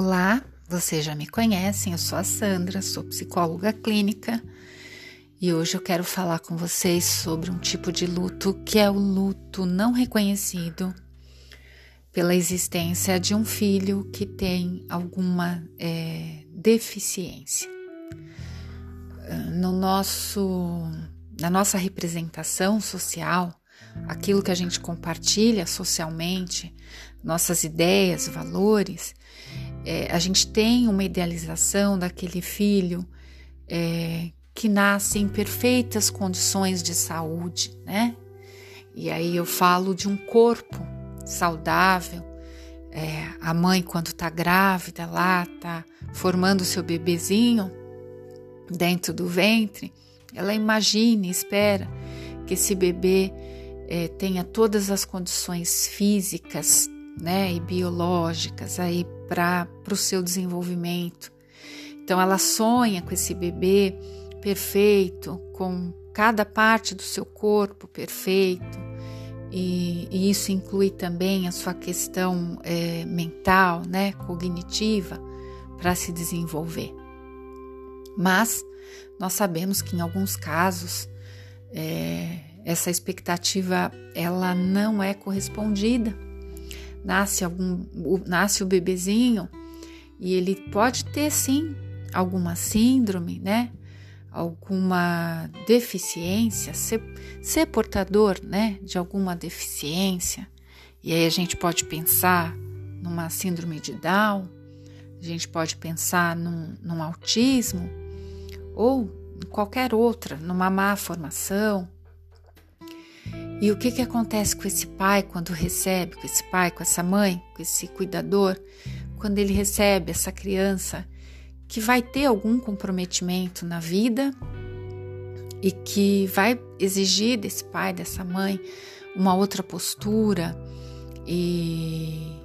Olá, vocês já me conhecem, eu sou a Sandra, sou psicóloga clínica e hoje eu quero falar com vocês sobre um tipo de luto que é o luto não reconhecido pela existência de um filho que tem alguma é, deficiência. No nosso, na nossa representação social, aquilo que a gente compartilha socialmente, nossas ideias, valores, é, a gente tem uma idealização daquele filho é, que nasce em perfeitas condições de saúde, né? E aí eu falo de um corpo saudável. É, a mãe, quando tá grávida lá, tá formando seu bebezinho dentro do ventre, ela imagina, espera que esse bebê é, tenha todas as condições físicas né, e biológicas aí para o seu desenvolvimento. Então ela sonha com esse bebê perfeito, com cada parte do seu corpo perfeito, e, e isso inclui também a sua questão é, mental, né, cognitiva, para se desenvolver. Mas nós sabemos que em alguns casos é, essa expectativa ela não é correspondida nasce algum nasce o bebezinho e ele pode ter sim alguma síndrome, né? Alguma deficiência, ser, ser portador, né, de alguma deficiência. E aí a gente pode pensar numa síndrome de Down, a gente pode pensar num, num autismo ou qualquer outra, numa má formação, e o que, que acontece com esse pai quando recebe, com esse pai, com essa mãe, com esse cuidador, quando ele recebe essa criança que vai ter algum comprometimento na vida e que vai exigir desse pai, dessa mãe, uma outra postura e,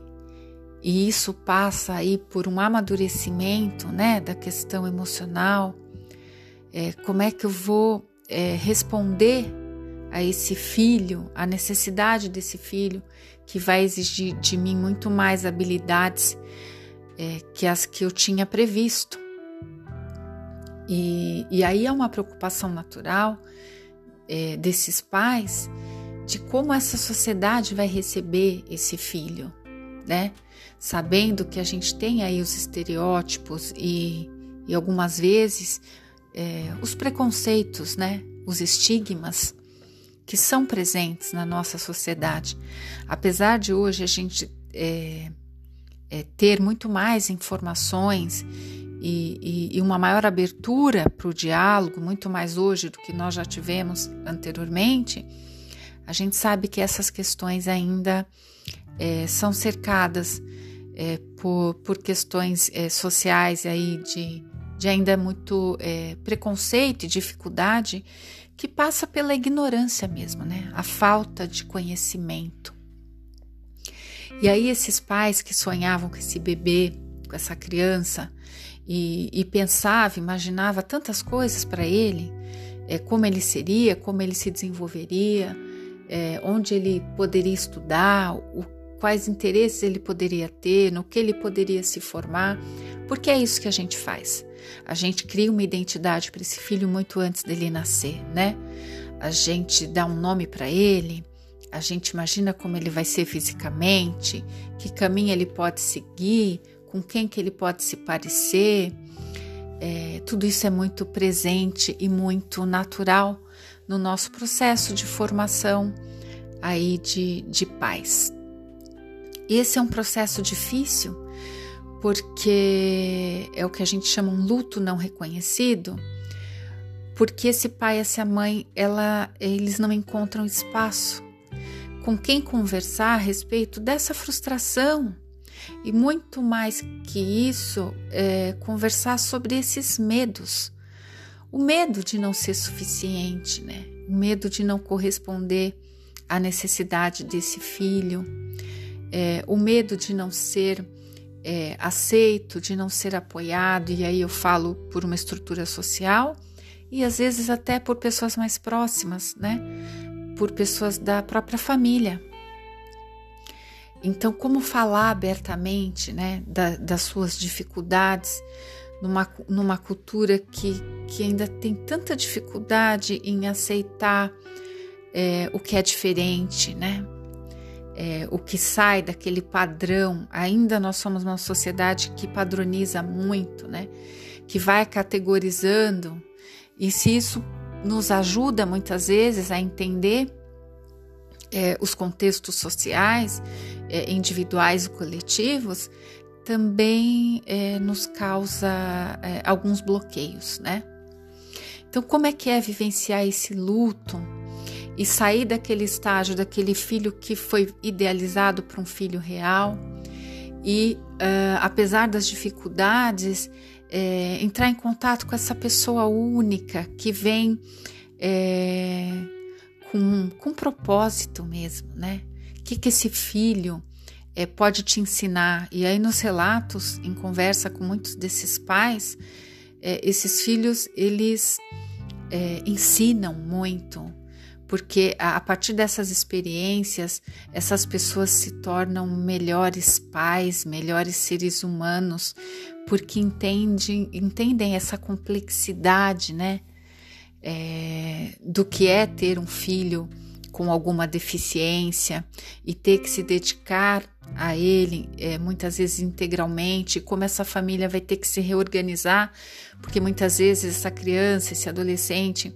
e isso passa aí por um amadurecimento, né, da questão emocional. É, como é que eu vou é, responder a esse filho, a necessidade desse filho, que vai exigir de mim muito mais habilidades é, que as que eu tinha previsto. E, e aí é uma preocupação natural é, desses pais de como essa sociedade vai receber esse filho, né? Sabendo que a gente tem aí os estereótipos e, e algumas vezes é, os preconceitos, né? Os estigmas que são presentes na nossa sociedade. Apesar de hoje a gente é, é, ter muito mais informações e, e, e uma maior abertura para o diálogo, muito mais hoje do que nós já tivemos anteriormente, a gente sabe que essas questões ainda é, são cercadas é, por, por questões é, sociais aí de, de ainda muito é, preconceito e dificuldade que passa pela ignorância mesmo, né? A falta de conhecimento. E aí esses pais que sonhavam com esse bebê, com essa criança, e, e pensava, imaginava tantas coisas para ele, é, como ele seria, como ele se desenvolveria, é, onde ele poderia estudar, o, quais interesses ele poderia ter, no que ele poderia se formar, porque é isso que a gente faz. A gente cria uma identidade para esse filho muito antes dele nascer, né? A gente dá um nome para ele, a gente imagina como ele vai ser fisicamente, que caminho ele pode seguir, com quem que ele pode se parecer. É, tudo isso é muito presente e muito natural no nosso processo de formação aí de, de pais. Esse é um processo difícil porque é o que a gente chama um luto não reconhecido, porque esse pai essa mãe, ela, eles não encontram espaço com quem conversar a respeito dessa frustração e muito mais que isso, é, conversar sobre esses medos. O medo de não ser suficiente, né? O medo de não corresponder à necessidade desse filho, é, o medo de não ser é, aceito, de não ser apoiado, e aí eu falo por uma estrutura social e às vezes até por pessoas mais próximas, né? Por pessoas da própria família. Então, como falar abertamente né, da, das suas dificuldades numa, numa cultura que, que ainda tem tanta dificuldade em aceitar é, o que é diferente, né? É, o que sai daquele padrão. Ainda nós somos uma sociedade que padroniza muito, né? Que vai categorizando, e se isso nos ajuda muitas vezes a entender é, os contextos sociais, é, individuais e coletivos, também é, nos causa é, alguns bloqueios, né? Então, como é que é vivenciar esse luto e sair daquele estágio, daquele filho que foi idealizado para um filho real e, uh, apesar das dificuldades, é, entrar em contato com essa pessoa única que vem é, com, com propósito mesmo, né? O que, que esse filho é, pode te ensinar? E aí, nos relatos, em conversa com muitos desses pais, esses filhos eles ensinam muito, porque a, partir dessas experiências, essas pessoas se tornam melhores pais, melhores seres humanos, porque entendem, entendem essa complexidade, né? é, do que é ter um filho com alguma deficiência e ter que se dedicar a ele é, muitas vezes integralmente, como essa família vai ter que se reorganizar, porque muitas vezes essa criança, esse adolescente,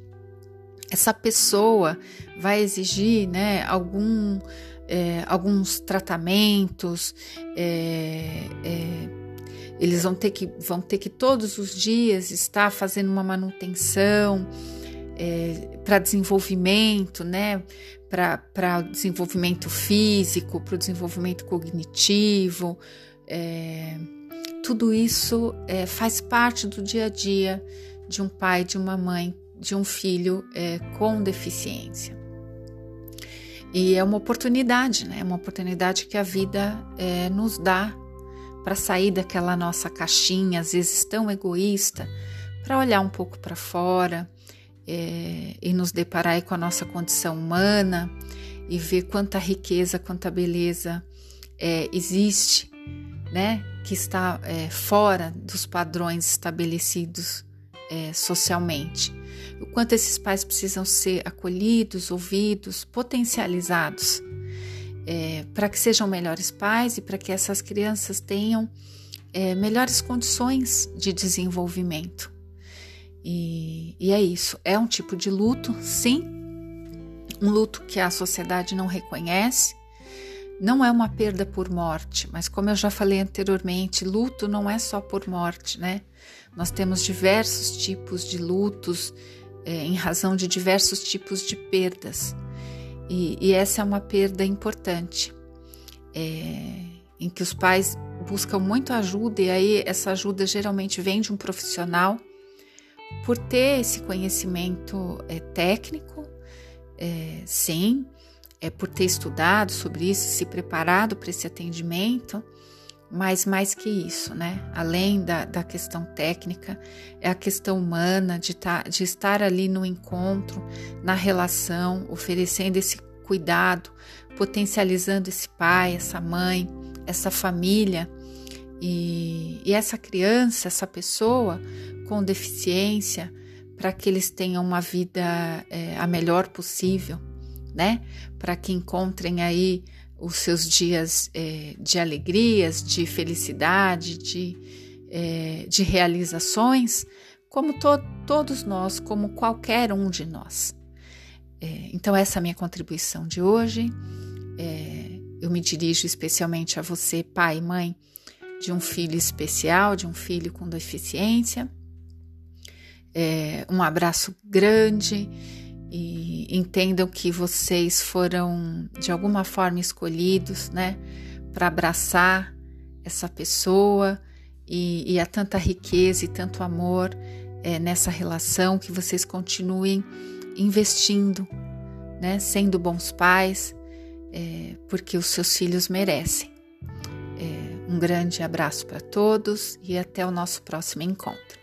essa pessoa vai exigir né, algum, é, alguns tratamentos, é, é eles vão ter, que, vão ter que todos os dias estar fazendo uma manutenção é, para desenvolvimento, né? Para o desenvolvimento físico, para o desenvolvimento cognitivo. É, tudo isso é, faz parte do dia a dia de um pai, de uma mãe, de um filho é, com deficiência. E é uma oportunidade, né? É uma oportunidade que a vida é, nos dá para sair daquela nossa caixinha, às vezes tão egoísta, para olhar um pouco para fora, é, e nos deparar com a nossa condição humana e ver quanta riqueza, quanta beleza é, existe, né? Que está é, fora dos padrões estabelecidos é, socialmente. O quanto esses pais precisam ser acolhidos, ouvidos, potencializados, é, para que sejam melhores pais e para que essas crianças tenham é, melhores condições de desenvolvimento. E, e é isso. É um tipo de luto, sim, um luto que a sociedade não reconhece. Não é uma perda por morte, mas como eu já falei anteriormente, luto não é só por morte, né? Nós temos diversos tipos de lutos é, em razão de diversos tipos de perdas. E, e essa é uma perda importante, é, em que os pais buscam muito ajuda, e aí essa ajuda geralmente vem de um profissional por ter esse conhecimento é, técnico, é, sim, é por ter estudado sobre isso, se preparado para esse atendimento, mas mais que isso, né? Além da, da questão técnica, é a questão humana de, tá, de estar ali no encontro, na relação, oferecendo esse cuidado, potencializando esse pai, essa mãe, essa família e, e essa criança, essa pessoa com deficiência, para que eles tenham uma vida é, a melhor possível, né? Para que encontrem aí os seus dias é, de alegrias, de felicidade, de, é, de realizações, como to todos nós, como qualquer um de nós. É, então, essa é a minha contribuição de hoje. É, eu me dirijo especialmente a você, pai e mãe, de um filho especial, de um filho com deficiência. É, um abraço grande e entendam que vocês foram de alguma forma escolhidos, né, para abraçar essa pessoa e, e há tanta riqueza e tanto amor é, nessa relação que vocês continuem investindo, né, sendo bons pais, é, porque os seus filhos merecem. Um grande abraço para todos e até o nosso próximo encontro.